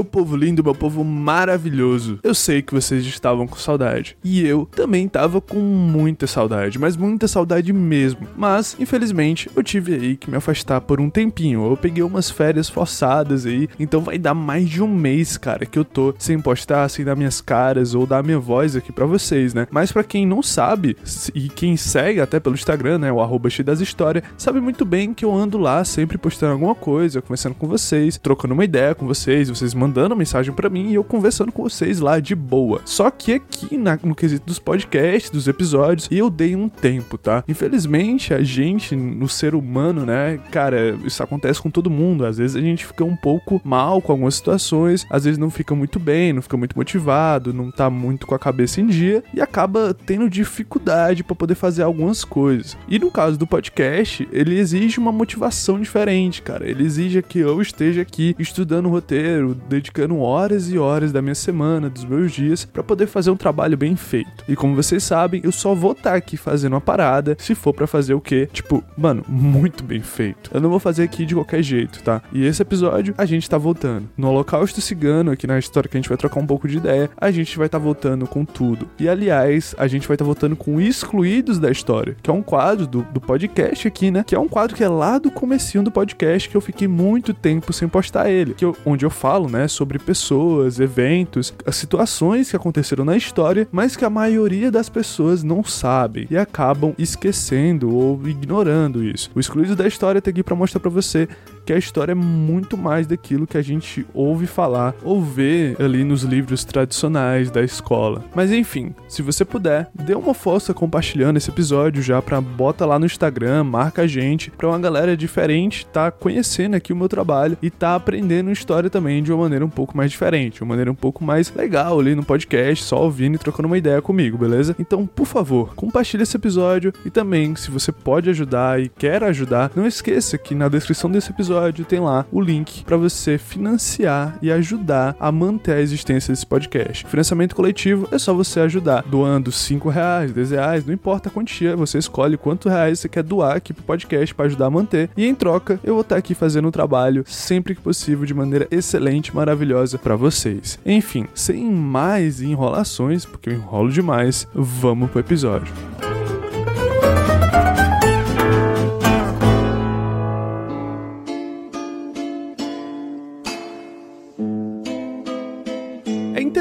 meu povo lindo, meu povo maravilhoso. Eu sei que vocês estavam com saudade. E eu também tava com muita saudade, mas muita saudade mesmo. Mas, infelizmente, eu tive aí que me afastar por um tempinho. Eu peguei umas férias forçadas aí, então vai dar mais de um mês, cara, que eu tô sem postar, sem dar minhas caras ou dar minha voz aqui para vocês, né? Mas para quem não sabe, e quem segue até pelo Instagram, né, o arroba das histórias, sabe muito bem que eu ando lá sempre postando alguma coisa, conversando com vocês, trocando uma ideia com vocês, vocês mandando mensagem para mim e eu conversando com vocês lá de boa. Só que aqui na, no quesito dos podcasts, dos episódios, eu dei um tempo, tá? Infelizmente, a gente, no ser humano, né, cara, isso acontece com todo mundo. Às vezes a gente fica um pouco mal com algumas situações, às vezes não fica muito bem, não fica muito motivado, não tá muito com a cabeça em dia e acaba tendo dificuldade para poder fazer algumas coisas. E no caso do podcast, ele exige uma motivação diferente, cara. Ele exige que eu esteja aqui estudando o roteiro, dedicando horas e horas da minha semana, dos meus dias, para poder fazer um trabalho bem feito. E como vocês sabem, eu só vou estar tá aqui fazendo uma parada se for para fazer o quê? Tipo, mano, muito bem feito. Eu não vou fazer aqui de qualquer jeito, tá? E esse episódio a gente tá voltando. No Holocausto Cigano, aqui na história que a gente vai trocar um pouco de ideia, a gente vai estar tá voltando com tudo. E aliás, a gente vai estar tá voltando com Excluídos da História, que é um quadro do, do podcast aqui, né? Que é um quadro que é lá do comecinho do podcast que eu fiquei muito tempo sem postar ele. Que eu, onde eu falo, né, sobre pessoas, eventos, as situações que aconteceram na história, mas que a maioria das pessoas não sabe e acabam esquecendo ou ignorando isso. O Excluídos da História tá aqui para mostrar para você que a história é muito mais daquilo que a gente ouve falar ou vê ali nos livros tradicionais da escola. Mas enfim, se você puder, dê uma força compartilhando esse episódio já para bota lá no Instagram, marca a gente, para uma galera diferente tá conhecendo aqui o meu trabalho e tá aprendendo história também de uma maneira um pouco mais diferente, uma maneira um pouco mais legal ali no podcast, só ouvindo e trocando uma ideia comigo, beleza? Então, por favor, compartilhe esse episódio e também, se você pode ajudar e quer ajudar, não esqueça que na descrição desse episódio episódio tem lá o link para você financiar e ajudar a manter a existência desse podcast. financiamento coletivo é só você ajudar doando 5 reais, 10 reais, não importa a quantia, você escolhe quanto reais você quer doar aqui pro podcast para ajudar a manter e em troca eu vou estar aqui fazendo um trabalho sempre que possível de maneira excelente, maravilhosa para vocês. Enfim, sem mais enrolações, porque eu enrolo demais, vamos pro episódio.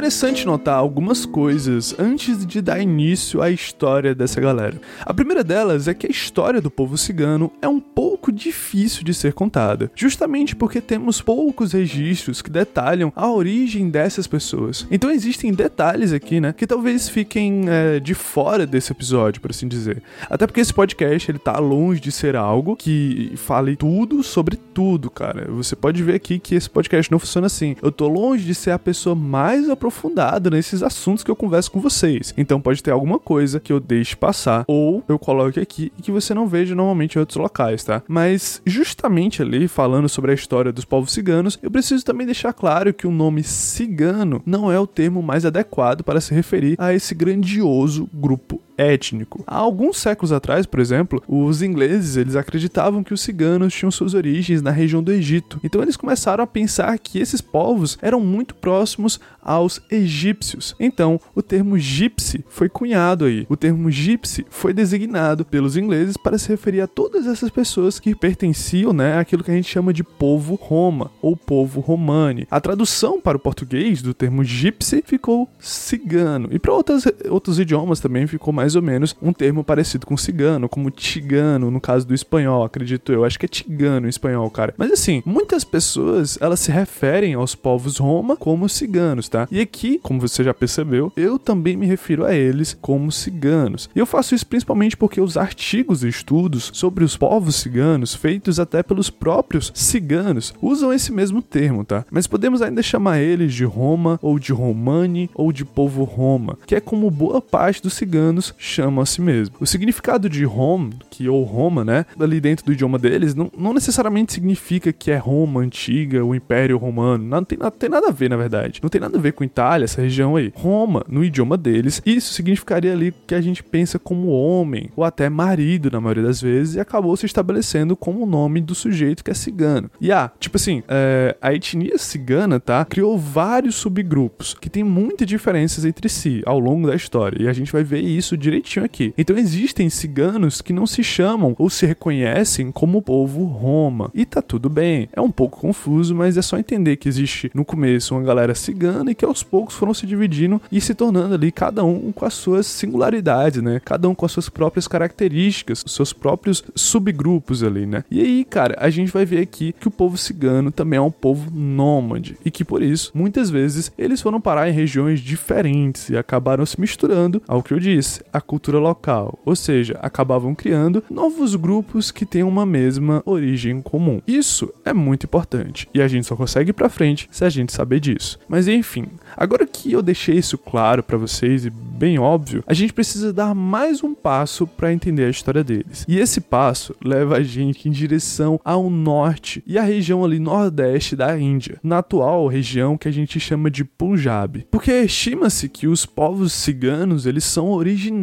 Interessante notar algumas coisas antes de dar início à história dessa galera. A primeira delas é que a história do povo cigano é um pouco difícil de ser contada, justamente porque temos poucos registros que detalham a origem dessas pessoas. Então existem detalhes aqui, né, que talvez fiquem é, de fora desse episódio, por assim dizer. Até porque esse podcast ele tá longe de ser algo que fale tudo sobre tudo, cara. Você pode ver aqui que esse podcast não funciona assim. Eu tô longe de ser a pessoa mais aprofundada aprofundado nesses assuntos que eu converso com vocês. Então pode ter alguma coisa que eu deixe passar ou eu coloque aqui e que você não veja normalmente em outros locais, tá? Mas justamente ali falando sobre a história dos povos ciganos, eu preciso também deixar claro que o nome cigano não é o termo mais adequado para se referir a esse grandioso grupo étnico. Há alguns séculos atrás, por exemplo, os ingleses eles acreditavam que os ciganos tinham suas origens na região do Egito. Então eles começaram a pensar que esses povos eram muito próximos aos egípcios. Então, o termo gypsy foi cunhado aí. O termo gypsy foi designado pelos ingleses para se referir a todas essas pessoas que pertenciam, né, àquilo que a gente chama de povo Roma ou povo romani. A tradução para o português do termo gypsy ficou cigano e para outros idiomas também ficou mais mais ou menos um termo parecido com cigano, como tigano, no caso do espanhol, acredito eu. Acho que é tigano em espanhol, cara. Mas assim, muitas pessoas, elas se referem aos povos Roma como ciganos, tá? E aqui, como você já percebeu, eu também me refiro a eles como ciganos. E eu faço isso principalmente porque os artigos e estudos sobre os povos ciganos, feitos até pelos próprios ciganos, usam esse mesmo termo, tá? Mas podemos ainda chamar eles de Roma, ou de Romani, ou de povo Roma, que é como boa parte dos ciganos chamam a si mesmos. O significado de Rom, que ou Roma, né, ali dentro do idioma deles, não, não necessariamente significa que é Roma antiga, o Império Romano. Não tem, não tem nada a ver, na verdade. Não tem nada a ver com Itália, essa região aí. Roma, no idioma deles, isso significaria ali que a gente pensa como homem, ou até marido, na maioria das vezes, e acabou se estabelecendo como o nome do sujeito que é cigano. E ah, tipo assim, é, a etnia cigana, tá, criou vários subgrupos que tem muitas diferenças entre si ao longo da história, e a gente vai ver isso direitinho aqui. Então existem ciganos que não se chamam ou se reconhecem como povo Roma. E tá tudo bem. É um pouco confuso, mas é só entender que existe no começo uma galera cigana e que aos poucos foram se dividindo e se tornando ali cada um com as suas singularidades, né? Cada um com as suas próprias características, seus próprios subgrupos ali, né? E aí, cara, a gente vai ver aqui que o povo cigano também é um povo nômade e que por isso, muitas vezes, eles foram parar em regiões diferentes e acabaram se misturando ao que eu disse, a cultura local, ou seja, acabavam criando novos grupos que têm uma mesma origem comum. Isso é muito importante e a gente só consegue ir para frente se a gente saber disso. Mas enfim, agora que eu deixei isso claro para vocês e bem óbvio, a gente precisa dar mais um passo para entender a história deles. E esse passo leva a gente em direção ao norte e à região ali nordeste da Índia, na atual região que a gente chama de Punjab. Porque estima-se que os povos ciganos, eles são originários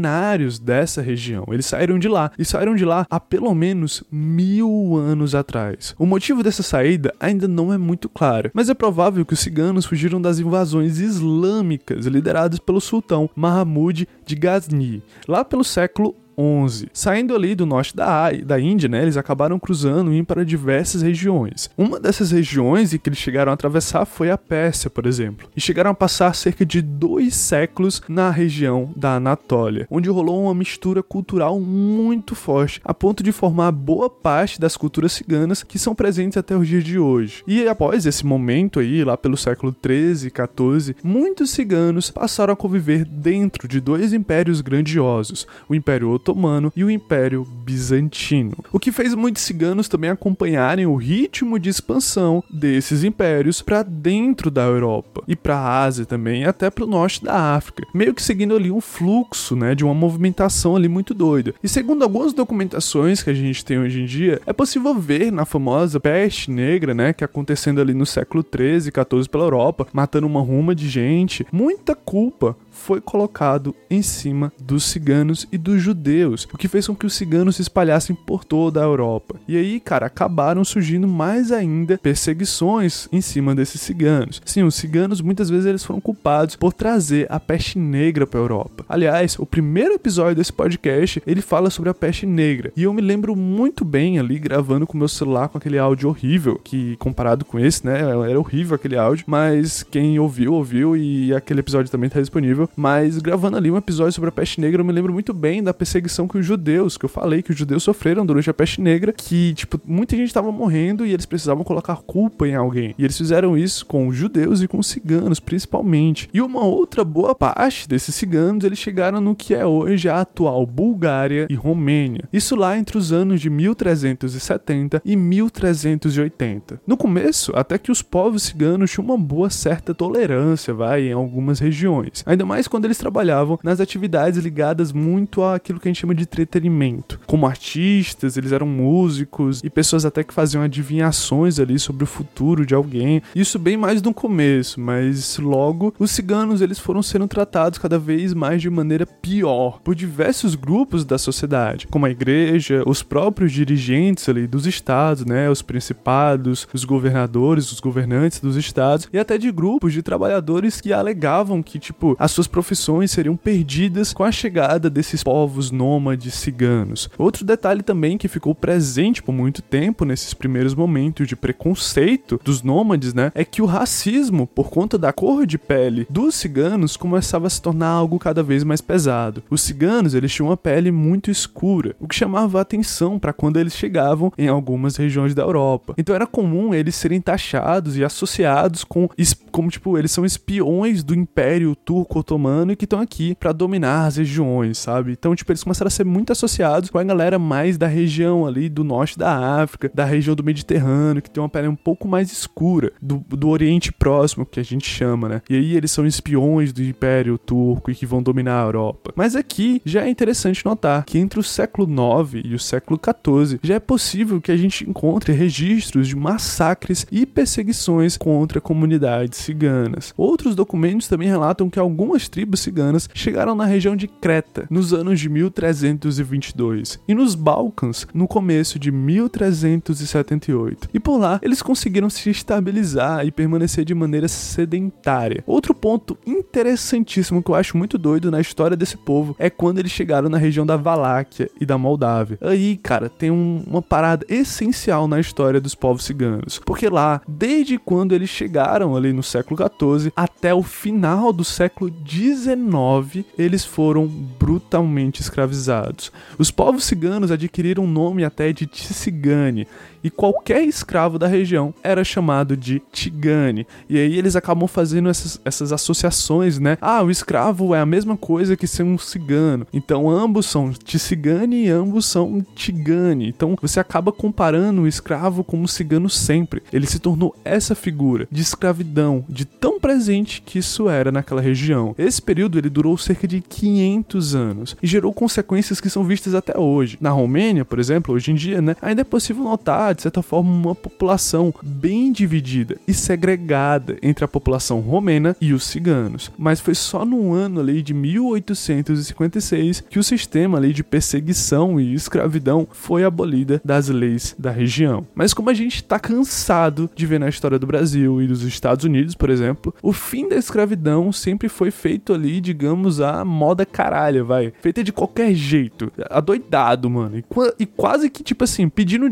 dessa região. Eles saíram de lá e saíram de lá há pelo menos mil anos atrás. O motivo dessa saída ainda não é muito claro, mas é provável que os ciganos fugiram das invasões islâmicas lideradas pelo sultão Mahmud de Ghazni, lá pelo século 11. Saindo ali do norte da, da Índia, né, eles acabaram cruzando e indo para diversas regiões. Uma dessas regiões que eles chegaram a atravessar foi a Pérsia, por exemplo, e chegaram a passar cerca de dois séculos na região da Anatólia, onde rolou uma mistura cultural muito forte, a ponto de formar boa parte das culturas ciganas que são presentes até os dias de hoje. E após esse momento aí, lá pelo século 13 e 14, muitos ciganos passaram a conviver dentro de dois impérios grandiosos, o Império Otomano e o Império Bizantino, o que fez muitos ciganos também acompanharem o ritmo de expansão desses impérios para dentro da Europa e para a Ásia também, e até para o norte da África, meio que seguindo ali um fluxo, né, de uma movimentação ali muito doida. E segundo algumas documentações que a gente tem hoje em dia, é possível ver na famosa peste negra, né, que acontecendo ali no século 13 e 14 pela Europa, matando uma ruma de gente, muita culpa foi colocado em cima dos ciganos e dos judeus, o que fez com que os ciganos se espalhassem por toda a Europa. E aí, cara, acabaram surgindo mais ainda perseguições em cima desses ciganos. Sim, os ciganos muitas vezes eles foram culpados por trazer a peste negra para a Europa. Aliás, o primeiro episódio desse podcast, ele fala sobre a peste negra, e eu me lembro muito bem ali gravando com meu celular com aquele áudio horrível, que comparado com esse, né, era horrível aquele áudio, mas quem ouviu, ouviu e aquele episódio também tá disponível mas gravando ali um episódio sobre a peste negra, eu me lembro muito bem da perseguição que os judeus, que eu falei que os judeus sofreram durante a peste negra, que, tipo, muita gente estava morrendo e eles precisavam colocar culpa em alguém. E eles fizeram isso com os judeus e com os ciganos, principalmente. E uma outra boa parte desses ciganos, eles chegaram no que é hoje a atual Bulgária e Romênia. Isso lá entre os anos de 1370 e 1380. No começo, até que os povos ciganos tinham uma boa certa tolerância, vai, em algumas regiões. Ainda mais mais quando eles trabalhavam nas atividades ligadas muito àquilo que a gente chama de entretenimento. Como artistas, eles eram músicos e pessoas até que faziam adivinhações ali sobre o futuro de alguém. Isso bem mais no começo, mas logo os ciganos eles foram sendo tratados cada vez mais de maneira pior por diversos grupos da sociedade, como a igreja, os próprios dirigentes ali dos estados, né, os principados, os governadores, os governantes dos estados e até de grupos de trabalhadores que alegavam que tipo as suas profissões seriam perdidas com a chegada desses povos nômades ciganos. Outro detalhe também que ficou presente por muito tempo nesses primeiros momentos de preconceito dos nômades, né, é que o racismo por conta da cor de pele dos ciganos começava a se tornar algo cada vez mais pesado. Os ciganos, eles tinham uma pele muito escura, o que chamava a atenção para quando eles chegavam em algumas regiões da Europa. Então era comum eles serem taxados e associados com como tipo, eles são espiões do Império Turco otomano e que estão aqui para dominar as regiões, sabe? Então, tipo, eles começaram a ser muito associados com a galera mais da região ali do norte da África, da região do Mediterrâneo, que tem uma pele um pouco mais escura, do, do Oriente Próximo, que a gente chama, né? E aí eles são espiões do Império Turco e que vão dominar a Europa. Mas aqui já é interessante notar que entre o século IX e o século XIV já é possível que a gente encontre registros de massacres e perseguições contra comunidades ciganas. Outros documentos também relatam que algumas tribos ciganas chegaram na região de Creta nos anos de 1322 e nos Balcãs no começo de 1378. E por lá eles conseguiram se estabilizar e permanecer de maneira sedentária. Outro ponto interessantíssimo que eu acho muito doido na história desse povo é quando eles chegaram na região da Valáquia e da Moldávia. Aí, cara, tem um, uma parada essencial na história dos povos ciganos, porque lá, desde quando eles chegaram ali no século XIV até o final do século XIX, eles foram brutalmente escravizados. Os povos ciganos adquiriram o nome até de Tsigane, e qualquer escravo da região era chamado de Tigane. E aí eles acabam fazendo essas, essas associações, né? Ah, o escravo é a mesma coisa que ser um cigano. Então ambos são Tsigane e ambos são Tigane. Então você acaba comparando o escravo com o cigano sempre. Ele se tornou essa figura de escravidão, de tão presente que isso era naquela região. Esse período ele durou cerca de 500 anos e gerou consequências que são vistas até hoje. Na Romênia, por exemplo, hoje em dia, né, ainda é possível notar de certa forma, uma população bem dividida e segregada entre a população romena e os ciganos. Mas foi só no ano ali de 1856 que o sistema ali de perseguição e escravidão foi abolida das leis da região. Mas como a gente está cansado de ver na história do Brasil e dos Estados Unidos, por exemplo, o fim da escravidão sempre foi feito ali, digamos, a moda caralha, vai. Feita de qualquer jeito. Adoidado, mano. E, e quase que, tipo assim, pedindo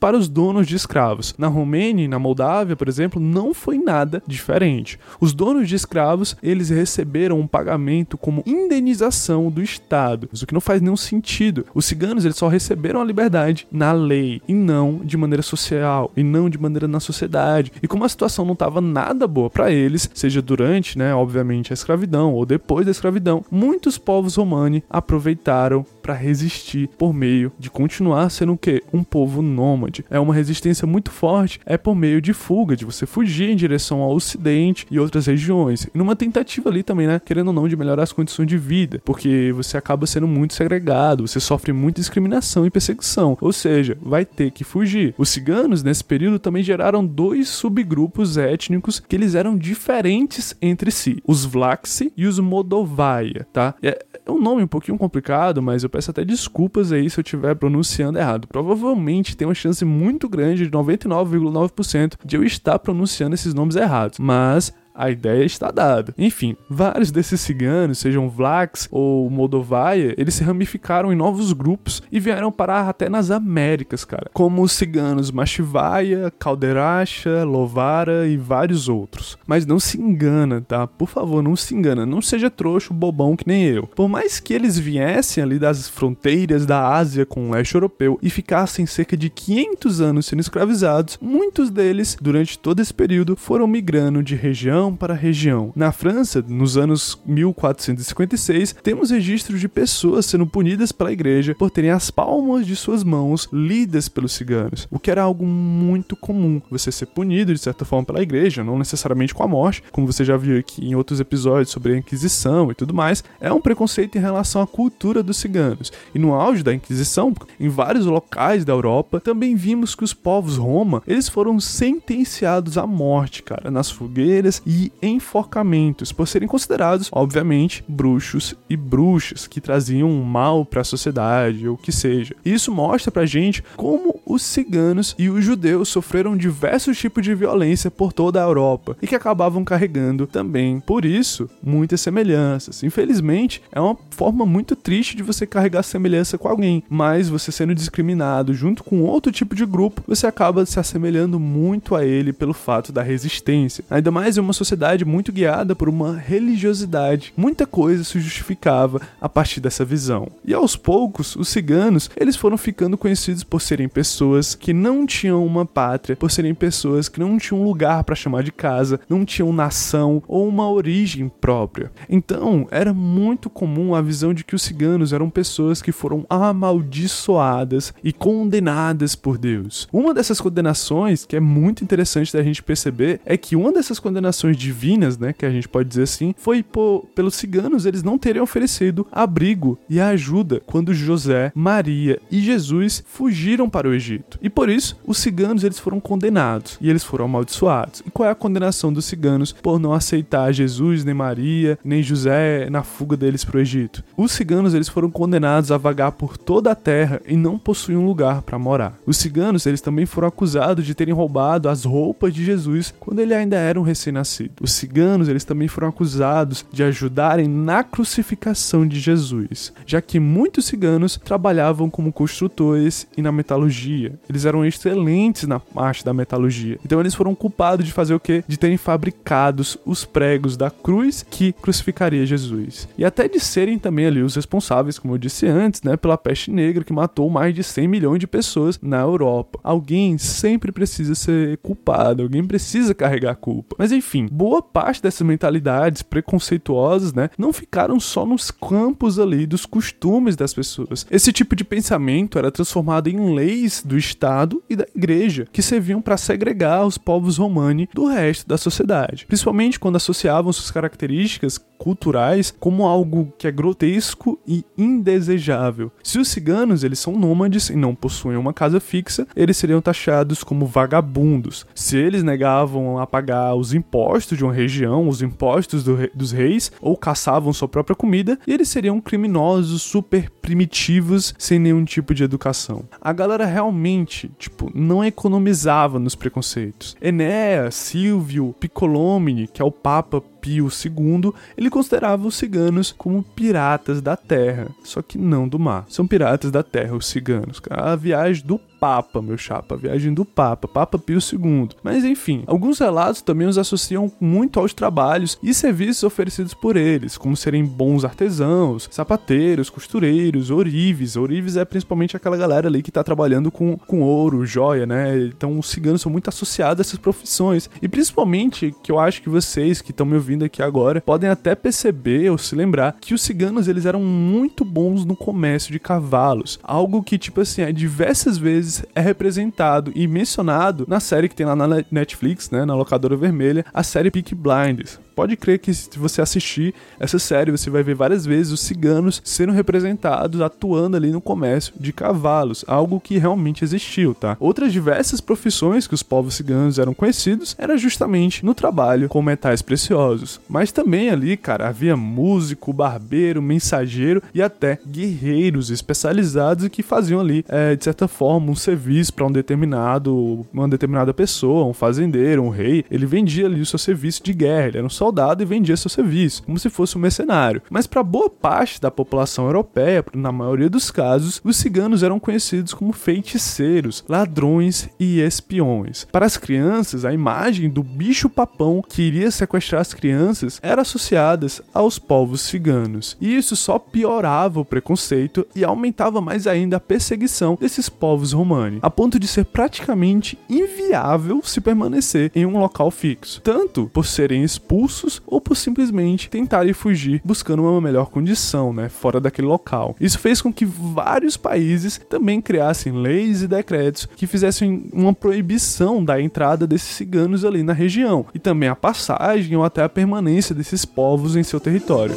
para os donos de escravos. Na Romênia e na Moldávia, por exemplo, não foi nada diferente. Os donos de escravos, eles receberam um pagamento como indenização do Estado, o que não faz nenhum sentido. Os ciganos, eles só receberam a liberdade na lei e não de maneira social e não de maneira na sociedade. E como a situação não estava nada boa para eles, seja durante, né, obviamente a escravidão ou depois da escravidão, muitos povos romani aproveitaram para resistir por meio de continuar sendo o quê? Um povo nômade. É uma resistência muito forte, é por meio de fuga, de você fugir em direção ao ocidente e outras regiões. E numa tentativa ali também, né, querendo ou não, de melhorar as condições de vida, porque você acaba sendo muito segregado, você sofre muita discriminação e perseguição, ou seja, vai ter que fugir. Os ciganos nesse período também geraram dois subgrupos étnicos que eles eram diferentes entre si, os Vlaxi e os Modovaia, tá? É, é um nome um pouquinho complicado, mas eu peço até desculpas aí se eu estiver pronunciando errado. Provavelmente tem uma chance muito grande de 99,9% de eu estar pronunciando esses nomes errados, mas a ideia está dada. Enfim, vários desses ciganos, sejam Vlachs ou Moldovaia, eles se ramificaram em novos grupos e vieram parar até nas Américas, cara. Como os ciganos Machivaia, Calderacha, Lovara e vários outros. Mas não se engana, tá? Por favor, não se engana. Não seja trouxa, bobão que nem eu. Por mais que eles viessem ali das fronteiras da Ásia com o leste europeu e ficassem cerca de 500 anos sendo escravizados, muitos deles, durante todo esse período, foram migrando de região para região. Na França, nos anos 1456, temos registros de pessoas sendo punidas pela igreja por terem as palmas de suas mãos lidas pelos ciganos, o que era algo muito comum. Você ser punido de certa forma pela igreja, não necessariamente com a morte, como você já viu aqui em outros episódios sobre a Inquisição e tudo mais, é um preconceito em relação à cultura dos ciganos. E no auge da Inquisição, em vários locais da Europa, também vimos que os povos Roma, eles foram sentenciados à morte, cara, nas fogueiras e enforcamentos, por serem considerados, obviamente, bruxos e bruxas que traziam mal para a sociedade ou que seja. Isso mostra pra gente como os ciganos e os judeus sofreram diversos tipos de violência por toda a Europa e que acabavam carregando também, por isso, muitas semelhanças. Infelizmente, é uma forma muito triste de você carregar semelhança com alguém, mas você sendo discriminado junto com outro tipo de grupo, você acaba se assemelhando muito a ele pelo fato da resistência. Ainda mais em uma sociedade muito guiada por uma religiosidade. Muita coisa se justificava a partir dessa visão. E aos poucos, os ciganos, eles foram ficando conhecidos por serem pessoas pessoas que não tinham uma pátria, por serem pessoas que não tinham um lugar para chamar de casa, não tinham nação ou uma origem própria. Então, era muito comum a visão de que os ciganos eram pessoas que foram amaldiçoadas e condenadas por Deus. Uma dessas condenações, que é muito interessante da gente perceber, é que uma dessas condenações divinas, né, que a gente pode dizer assim, foi por, pelos ciganos eles não terem oferecido abrigo e ajuda quando José, Maria e Jesus fugiram para o Egito. E por isso, os ciganos eles foram condenados e eles foram amaldiçoados. E qual é a condenação dos ciganos por não aceitar Jesus, nem Maria, nem José na fuga deles para o Egito? Os ciganos eles foram condenados a vagar por toda a terra e não possuíam um lugar para morar. Os ciganos eles também foram acusados de terem roubado as roupas de Jesus quando ele ainda era um recém-nascido. Os ciganos eles também foram acusados de ajudarem na crucificação de Jesus, já que muitos ciganos trabalhavam como construtores e na metalurgia. Eles eram excelentes na parte da metalurgia. Então eles foram culpados de fazer o quê? De terem fabricados os pregos da cruz que crucificaria Jesus. E até de serem também ali os responsáveis, como eu disse antes, né, pela peste negra que matou mais de 100 milhões de pessoas na Europa. Alguém sempre precisa ser culpado, alguém precisa carregar a culpa. Mas enfim, boa parte dessas mentalidades preconceituosas, né, não ficaram só nos campos ali dos costumes das pessoas. Esse tipo de pensamento era transformado em leis do Estado e da Igreja, que serviam para segregar os povos romani do resto da sociedade, principalmente quando associavam suas características culturais como algo que é grotesco e indesejável. Se os ciganos eles são nômades e não possuem uma casa fixa, eles seriam taxados como vagabundos. Se eles negavam a pagar os impostos de uma região, os impostos do re dos reis, ou caçavam sua própria comida, eles seriam criminosos super primitivos sem nenhum tipo de educação. A galera realmente, tipo, não economizava nos preconceitos. Enéas, Silvio, Piccolomini, que é o papa Pio II, ele considerava os ciganos como piratas da terra, só que não do mar. São piratas da terra, os ciganos. A viagem do Papa, meu chapa, a viagem do Papa, Papa Pio II. Mas enfim, alguns relatos também os associam muito aos trabalhos e serviços oferecidos por eles, como serem bons artesãos, sapateiros, costureiros, orives. Orives é principalmente aquela galera ali que tá trabalhando com, com ouro, joia, né? Então os ciganos são muito associados a essas profissões. E principalmente que eu acho que vocês que estão me ouvindo aqui agora podem até perceber ou se lembrar que os ciganos eles eram muito bons no comércio de cavalos. Algo que, tipo assim, é diversas vezes vezes é representado e mencionado na série que tem lá na Netflix, né, na locadora vermelha, a série Peak Blinders pode crer que se você assistir essa série, você vai ver várias vezes os ciganos sendo representados, atuando ali no comércio de cavalos, algo que realmente existiu, tá? Outras diversas profissões que os povos ciganos eram conhecidos era justamente no trabalho com metais preciosos. Mas também ali, cara, havia músico, barbeiro, mensageiro e até guerreiros especializados que faziam ali, é, de certa forma, um serviço para um determinado, uma determinada pessoa, um fazendeiro, um rei. Ele vendia ali o seu serviço de guerra, ele era um soldado e vendia seu serviço, como se fosse um mercenário. Mas para boa parte da população europeia, na maioria dos casos, os ciganos eram conhecidos como feiticeiros, ladrões e espiões. Para as crianças, a imagem do bicho-papão que iria sequestrar as crianças era associada aos povos ciganos. E isso só piorava o preconceito e aumentava mais ainda a perseguição desses povos romani, a ponto de ser praticamente inviável se permanecer em um local fixo, tanto por serem expulsos ou por simplesmente tentarem fugir buscando uma melhor condição, né, fora daquele local. Isso fez com que vários países também criassem leis e decretos que fizessem uma proibição da entrada desses ciganos ali na região e também a passagem ou até a permanência desses povos em seu território.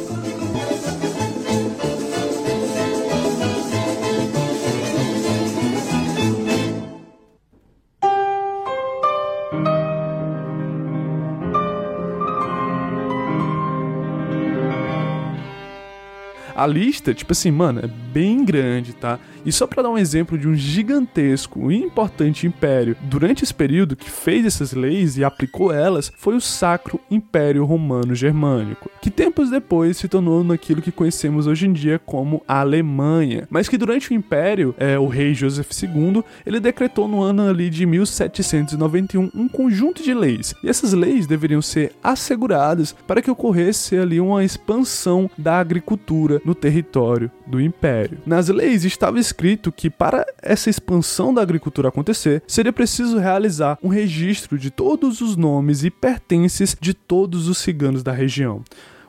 A lista, tipo assim, mano, é bem grande, tá? E só para dar um exemplo de um gigantesco e importante império durante esse período que fez essas leis e aplicou elas, foi o Sacro Império Romano Germânico, que tempos depois se tornou naquilo que conhecemos hoje em dia como a Alemanha, mas que durante o Império, é, o rei Joseph II, ele decretou no ano ali de 1791 um conjunto de leis, e essas leis deveriam ser asseguradas para que ocorresse ali uma expansão da agricultura no território do Império. Nas leis estava escrito que para essa expansão da agricultura acontecer, seria preciso realizar um registro de todos os nomes e pertences de todos os ciganos da região.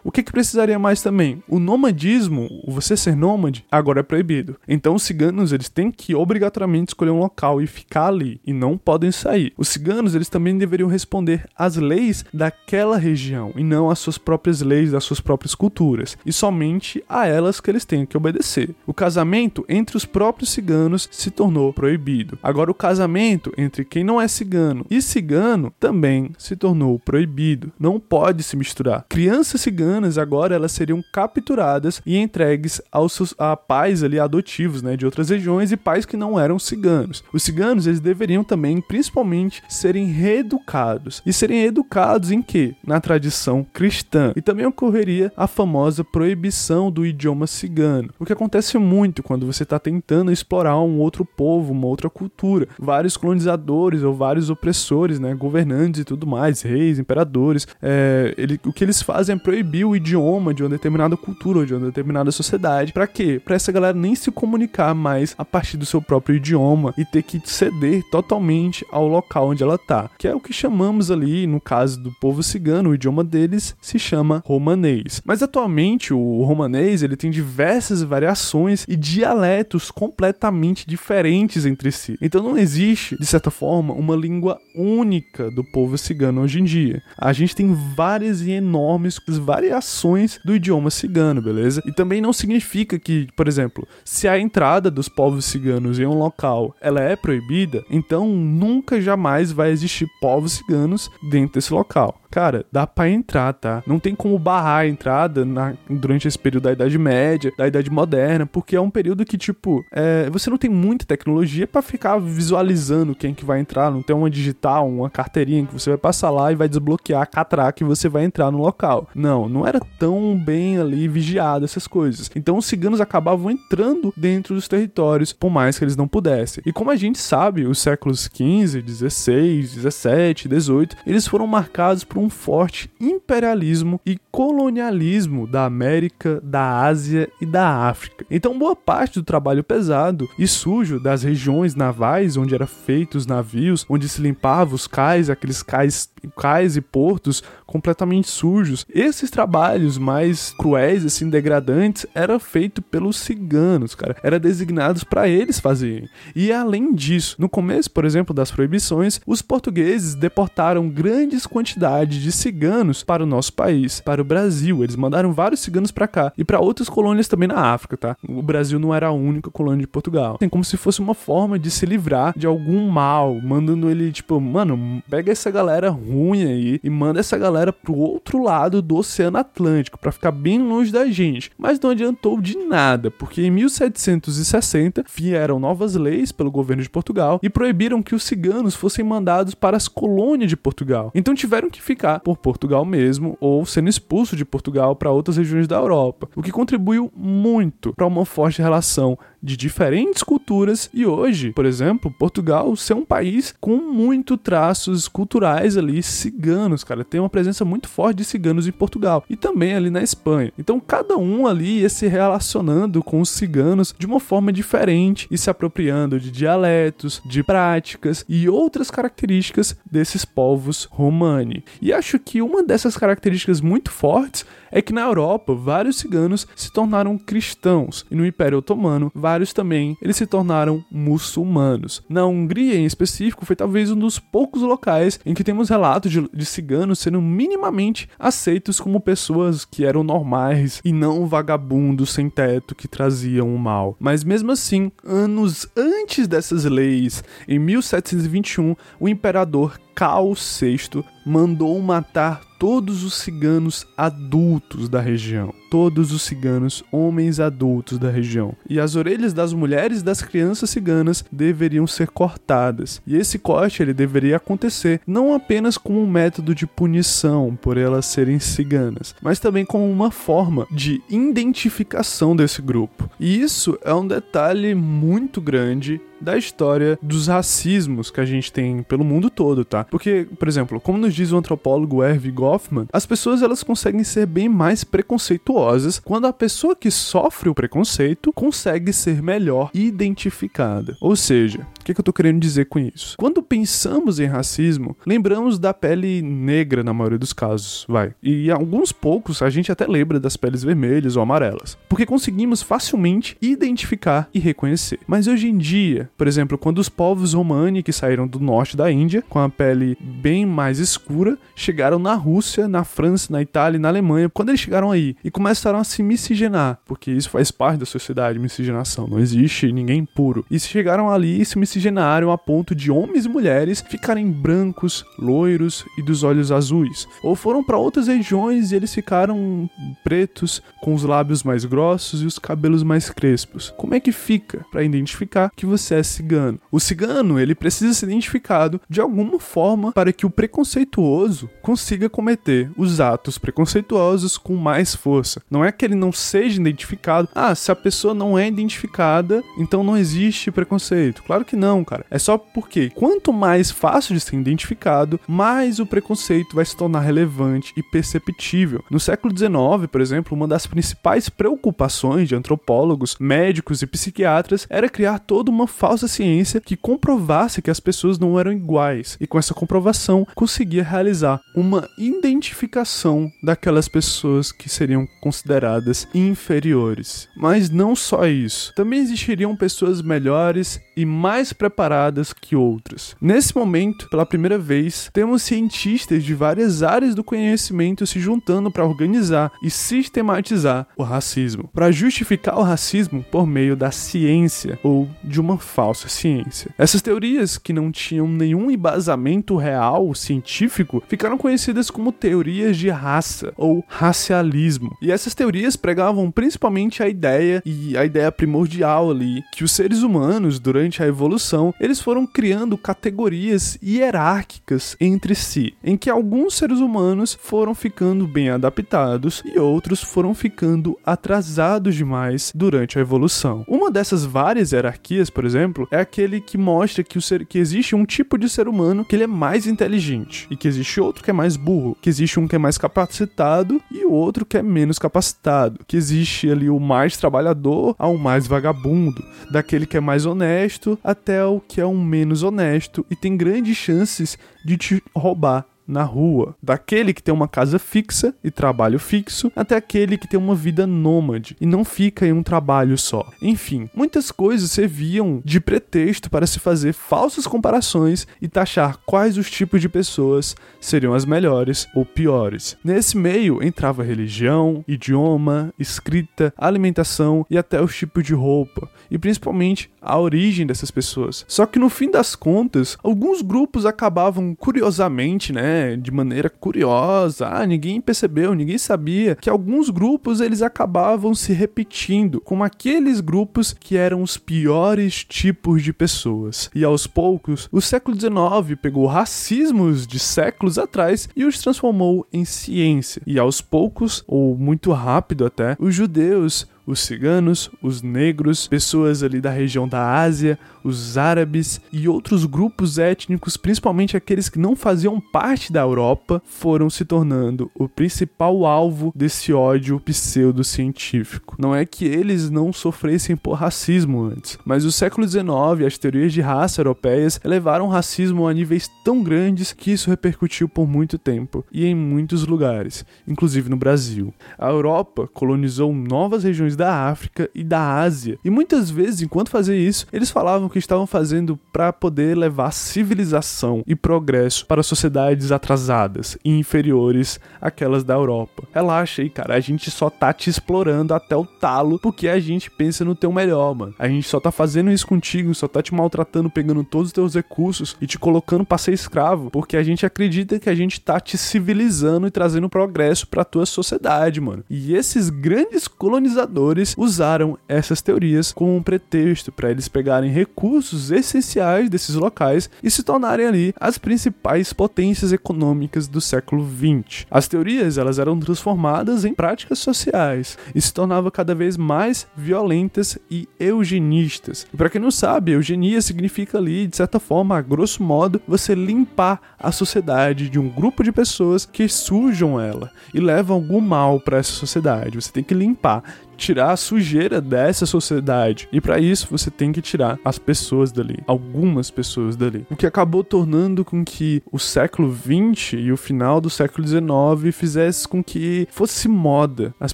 O que, que precisaria mais também? O nomadismo, você ser nômade, agora é proibido. Então os ciganos, eles têm que obrigatoriamente escolher um local e ficar ali, e não podem sair. Os ciganos, eles também deveriam responder às leis daquela região, e não às suas próprias leis, das suas próprias culturas, e somente a elas que eles têm que obedecer. O casamento entre os próprios ciganos se tornou proibido. Agora o casamento entre quem não é cigano e cigano também se tornou proibido. Não pode se misturar. Crianças ciganas agora elas seriam capturadas e entregues aos seus, a pais ali adotivos, né, de outras regiões e pais que não eram ciganos. Os ciganos eles deveriam também, principalmente, serem reeducados. E serem educados em quê? Na tradição cristã. E também ocorreria a famosa proibição do idioma cigano. O que acontece muito quando você está tentando explorar um outro povo, uma outra cultura. Vários colonizadores ou vários opressores, né, governantes e tudo mais, reis, imperadores, é, ele, o que eles fazem é proibir o idioma de uma determinada cultura de uma determinada sociedade. Para quê? Para essa galera nem se comunicar mais a partir do seu próprio idioma e ter que ceder totalmente ao local onde ela tá. Que é o que chamamos ali, no caso do povo cigano, o idioma deles se chama romanês. Mas atualmente o romanês ele tem diversas variações e dialetos completamente diferentes entre si. Então não existe, de certa forma, uma língua única do povo cigano hoje em dia. A gente tem várias e enormes variações variações do idioma cigano, beleza? E também não significa que, por exemplo, se a entrada dos povos ciganos em um local ela é proibida, então nunca jamais vai existir povos ciganos dentro desse local cara, dá pra entrar, tá? Não tem como barrar a entrada na, durante esse período da Idade Média, da Idade Moderna, porque é um período que, tipo, é, você não tem muita tecnologia para ficar visualizando quem que vai entrar, não tem uma digital, uma carteirinha que você vai passar lá e vai desbloquear a catraca e você vai entrar no local. Não, não era tão bem ali vigiado essas coisas. Então os ciganos acabavam entrando dentro dos territórios, por mais que eles não pudessem. E como a gente sabe, os séculos 15, 16, 17, 18, eles foram marcados por um um forte imperialismo e colonialismo da América, da Ásia e da África. Então, boa parte do trabalho pesado e sujo das regiões navais onde eram feitos os navios, onde se limpava os cais, aqueles cais, cais e portos completamente sujos, esses trabalhos mais cruéis, assim, degradantes, era feito pelos ciganos, cara. Era designados para eles fazerem. E além disso, no começo, por exemplo, das proibições, os portugueses deportaram grandes quantidades de ciganos para o nosso país, para o Brasil. Eles mandaram vários ciganos para cá e para outras colônias também na África, tá? O Brasil não era a única colônia de Portugal. Tem como se fosse uma forma de se livrar de algum mal, mandando ele tipo, mano, pega essa galera ruim aí e manda essa galera pro outro lado do Oceano Atlântico para ficar bem longe da gente. Mas não adiantou de nada, porque em 1760 vieram novas leis pelo governo de Portugal e proibiram que os ciganos fossem mandados para as colônias de Portugal. Então tiveram que ficar por Portugal mesmo ou sendo expulso de Portugal para outras regiões da Europa, o que contribuiu muito para uma forte relação de diferentes culturas e hoje, por exemplo, Portugal ser um país com muito traços culturais ali ciganos, cara, tem uma presença muito forte de ciganos em Portugal e também ali na Espanha. Então cada um ali ia se relacionando com os ciganos de uma forma diferente e se apropriando de dialetos, de práticas e outras características desses povos romani. E acho que uma dessas características muito fortes é que na Europa vários ciganos se tornaram cristãos e no Império Otomano vários também eles se tornaram muçulmanos. Na Hungria em específico foi talvez um dos poucos locais em que temos relatos de, de ciganos sendo minimamente aceitos como pessoas que eram normais e não vagabundos sem teto que traziam o mal. Mas mesmo assim, anos antes dessas leis, em 1721, o imperador Cal VI mandou matar todos os ciganos adultos da região. Todos os ciganos, homens adultos da região. E as orelhas das mulheres e das crianças ciganas deveriam ser cortadas. E esse corte ele deveria acontecer não apenas como um método de punição por elas serem ciganas, mas também como uma forma de identificação desse grupo. E isso é um detalhe muito grande da história dos racismos que a gente tem pelo mundo todo, tá? Porque, por exemplo, como nos diz o antropólogo Erving Goffman, as pessoas elas conseguem ser bem mais preconceituosas quando a pessoa que sofre o preconceito consegue ser melhor identificada. Ou seja, o que, que eu tô querendo dizer com isso? Quando pensamos em racismo, lembramos da pele negra na maioria dos casos, vai. E alguns poucos a gente até lembra das peles vermelhas ou amarelas, porque conseguimos facilmente identificar e reconhecer. Mas hoje em dia, por exemplo, quando os povos romani que saíram do norte da Índia, com a pele bem mais escura, chegaram na Rússia, na França, na Itália e na Alemanha, quando eles chegaram aí e começaram a se miscigenar, porque isso faz parte da sociedade, miscigenação, não existe ninguém puro. E se chegaram ali e se miscigenaram a ponto de homens e mulheres ficarem brancos, loiros e dos olhos azuis. Ou foram para outras regiões e eles ficaram pretos, com os lábios mais grossos e os cabelos mais crespos. Como é que fica para identificar que você é cigano? O cigano, ele precisa ser identificado de alguma forma para que o preconceituoso consiga cometer os atos preconceituosos com mais força. Não é que ele não seja identificado. Ah, se a pessoa não é identificada, então não existe preconceito. Claro que não, cara. É só porque quanto mais fácil de ser identificado, mais o preconceito vai se tornar relevante e perceptível. No século XIX, por exemplo, uma das principais preocupações de antropólogos, médicos e psiquiatras era criar toda uma falsa ciência que comprovasse que as pessoas não eram iguais e com essa comprovação conseguia realizar uma identificação daquelas pessoas que seriam consideradas inferiores. Mas não só isso, também existiriam pessoas melhores e mais preparadas que outras. Nesse momento, pela primeira vez, temos cientistas de várias áreas do conhecimento se juntando para organizar e sistematizar o racismo, para justificar o racismo por meio da ciência ou de uma falsa ciência. Essas teorias que não tinham nenhum embasamento real científico ficaram conhecidas como teorias de raça ou racialismo. E essas teorias pregavam principalmente a ideia e a ideia primordial ali que os seres humanos durante a evolução, eles foram criando categorias hierárquicas entre si, em que alguns seres humanos foram ficando bem adaptados e outros foram ficando atrasados demais durante a evolução. Uma dessas várias hierarquias, por exemplo, é aquele que mostra que, o ser, que existe um tipo de ser humano que ele é mais inteligente e que existe outro que é mais burro, que existe um que é mais capacitado e o outro que é menos capacitado, que existe ali o mais trabalhador ao mais vagabundo, daquele que é mais honesto até o que é um menos honesto e tem grandes chances de te roubar na rua, daquele que tem uma casa fixa e trabalho fixo, até aquele que tem uma vida nômade e não fica em um trabalho só. Enfim, muitas coisas serviam de pretexto para se fazer falsas comparações e taxar quais os tipos de pessoas seriam as melhores ou piores. Nesse meio entrava religião, idioma, escrita, alimentação e até os tipos de roupa, e principalmente a origem dessas pessoas. Só que no fim das contas, alguns grupos acabavam curiosamente, né, de maneira curiosa, ah, ninguém percebeu, ninguém sabia que alguns grupos eles acabavam se repetindo, como aqueles grupos que eram os piores tipos de pessoas. E aos poucos, o século XIX pegou racismos de séculos atrás e os transformou em ciência. E aos poucos, ou muito rápido até, os judeus os ciganos, os negros, pessoas ali da região da Ásia, os árabes e outros grupos étnicos, principalmente aqueles que não faziam parte da Europa, foram se tornando o principal alvo desse ódio pseudocientífico. Não é que eles não sofressem por racismo antes, mas o século XIX as teorias de raça europeias elevaram o racismo a níveis tão grandes que isso repercutiu por muito tempo e em muitos lugares, inclusive no Brasil. A Europa colonizou novas regiões da África e da Ásia, e muitas vezes, enquanto fazia isso, eles falavam que estavam fazendo para poder levar civilização e progresso para sociedades atrasadas e inferiores àquelas da Europa. Relaxa aí, cara, a gente só tá te explorando até o talo porque a gente pensa no teu melhor, mano. A gente só tá fazendo isso contigo, só tá te maltratando, pegando todos os teus recursos e te colocando pra ser escravo, porque a gente acredita que a gente tá te civilizando e trazendo progresso pra tua sociedade, mano. E esses grandes colonizadores usaram essas teorias como um pretexto para eles pegarem recursos recursos essenciais desses locais e se tornarem ali as principais potências econômicas do século XX. As teorias elas eram transformadas em práticas sociais e se tornavam cada vez mais violentas e eugenistas. E para quem não sabe, eugenia significa ali, de certa forma, a grosso modo, você limpar a sociedade de um grupo de pessoas que sujam ela e levam algum mal para essa sociedade. Você tem que limpar tirar a sujeira dessa sociedade. E para isso você tem que tirar as pessoas dali, algumas pessoas dali. O que acabou tornando com que o século 20 e o final do século 19 fizesse com que fosse moda as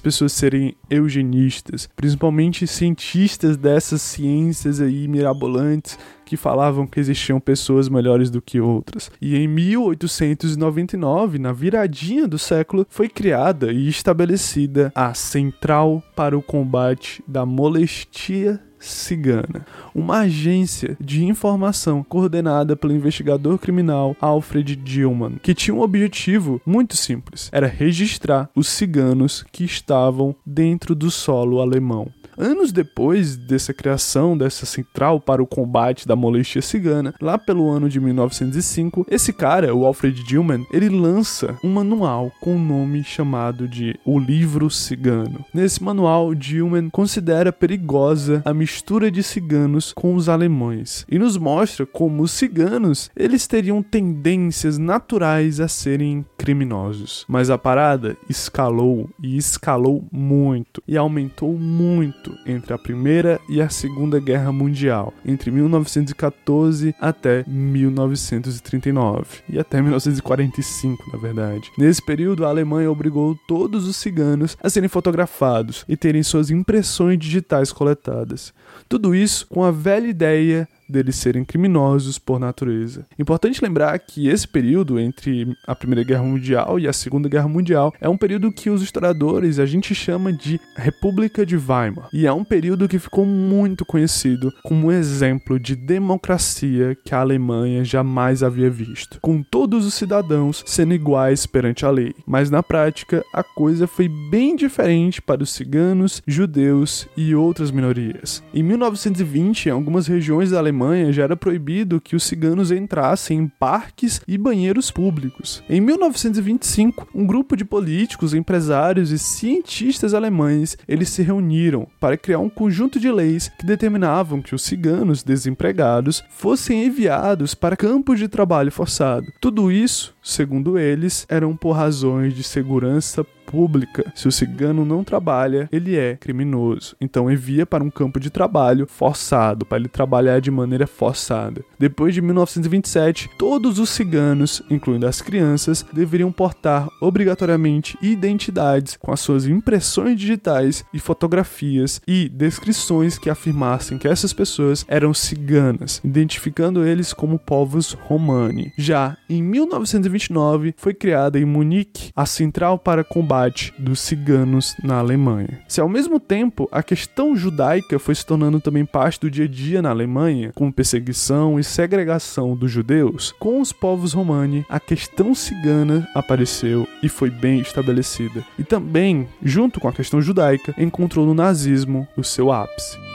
pessoas serem eugenistas, principalmente cientistas dessas ciências aí mirabolantes que falavam que existiam pessoas melhores do que outras. E em 1899, na viradinha do século, foi criada e estabelecida a Central para o Combate da Molestia Cigana, uma agência de informação coordenada pelo investigador criminal Alfred Dillman, que tinha um objetivo muito simples: era registrar os ciganos que estavam dentro do solo alemão. Anos depois dessa criação dessa central para o combate da moléstia cigana, lá pelo ano de 1905, esse cara, o Alfred Dillman, ele lança um manual com o um nome chamado de O Livro Cigano. Nesse manual, Dillman considera perigosa a mistura de ciganos com os alemães e nos mostra como os ciganos eles teriam tendências naturais a serem criminosos. Mas a parada escalou e escalou muito e aumentou muito conflito entre a Primeira e a Segunda Guerra Mundial, entre 1914 até 1939 e até 1945, na verdade. Nesse período, a Alemanha obrigou todos os ciganos a serem fotografados e terem suas impressões digitais coletadas. Tudo isso com a velha ideia deles serem criminosos por natureza. Importante lembrar que esse período entre a Primeira Guerra Mundial e a Segunda Guerra Mundial é um período que os historiadores a gente chama de República de Weimar, e é um período que ficou muito conhecido como um exemplo de democracia que a Alemanha jamais havia visto, com todos os cidadãos sendo iguais perante a lei. Mas na prática, a coisa foi bem diferente para os ciganos, judeus e outras minorias. Em 1920, em algumas regiões da Alemanha Alemanha já era proibido que os ciganos entrassem em parques e banheiros públicos. Em 1925, um grupo de políticos, empresários e cientistas alemães eles se reuniram para criar um conjunto de leis que determinavam que os ciganos desempregados fossem enviados para campos de trabalho forçado. Tudo isso, segundo eles, eram por razões de segurança pública. Se o cigano não trabalha, ele é criminoso. Então envia para um campo de trabalho forçado, para ele trabalhar de maneira forçada. Depois de 1927, todos os ciganos, incluindo as crianças, deveriam portar obrigatoriamente identidades com as suas impressões digitais e fotografias e descrições que afirmassem que essas pessoas eram ciganas, identificando eles como povos romani. Já em 1929 foi criada em Munique a Central para Combate combate dos ciganos na Alemanha. Se ao mesmo tempo a questão judaica foi se tornando também parte do dia a dia na Alemanha, com perseguição e segregação dos judeus, com os povos romani, a questão cigana apareceu e foi bem estabelecida. E também, junto com a questão judaica, encontrou no nazismo o seu ápice.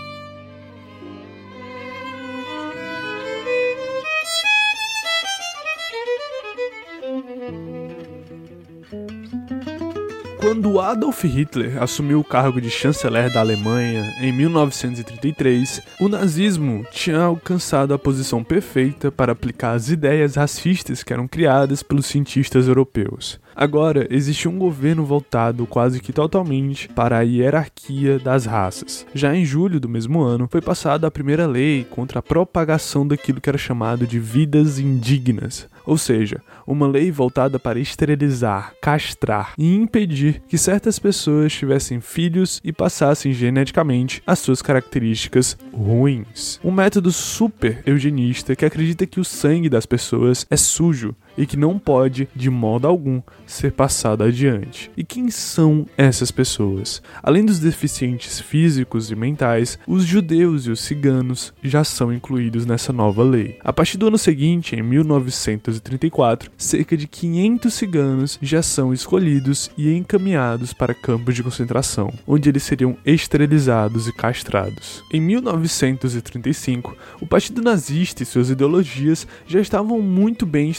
Quando Adolf Hitler assumiu o cargo de chanceler da Alemanha em 1933, o nazismo tinha alcançado a posição perfeita para aplicar as ideias racistas que eram criadas pelos cientistas europeus. Agora, existe um governo voltado quase que totalmente para a hierarquia das raças. Já em julho do mesmo ano, foi passada a primeira lei contra a propagação daquilo que era chamado de vidas indignas, ou seja, uma lei voltada para esterilizar, castrar e impedir que certas pessoas tivessem filhos e passassem geneticamente as suas características ruins. Um método super eugenista que acredita que o sangue das pessoas é sujo e que não pode, de modo algum, ser passada adiante. E quem são essas pessoas? Além dos deficientes físicos e mentais, os judeus e os ciganos já são incluídos nessa nova lei. A partir do ano seguinte, em 1934, cerca de 500 ciganos já são escolhidos e encaminhados para campos de concentração, onde eles seriam esterilizados e castrados. Em 1935, o Partido Nazista e suas ideologias já estavam muito bem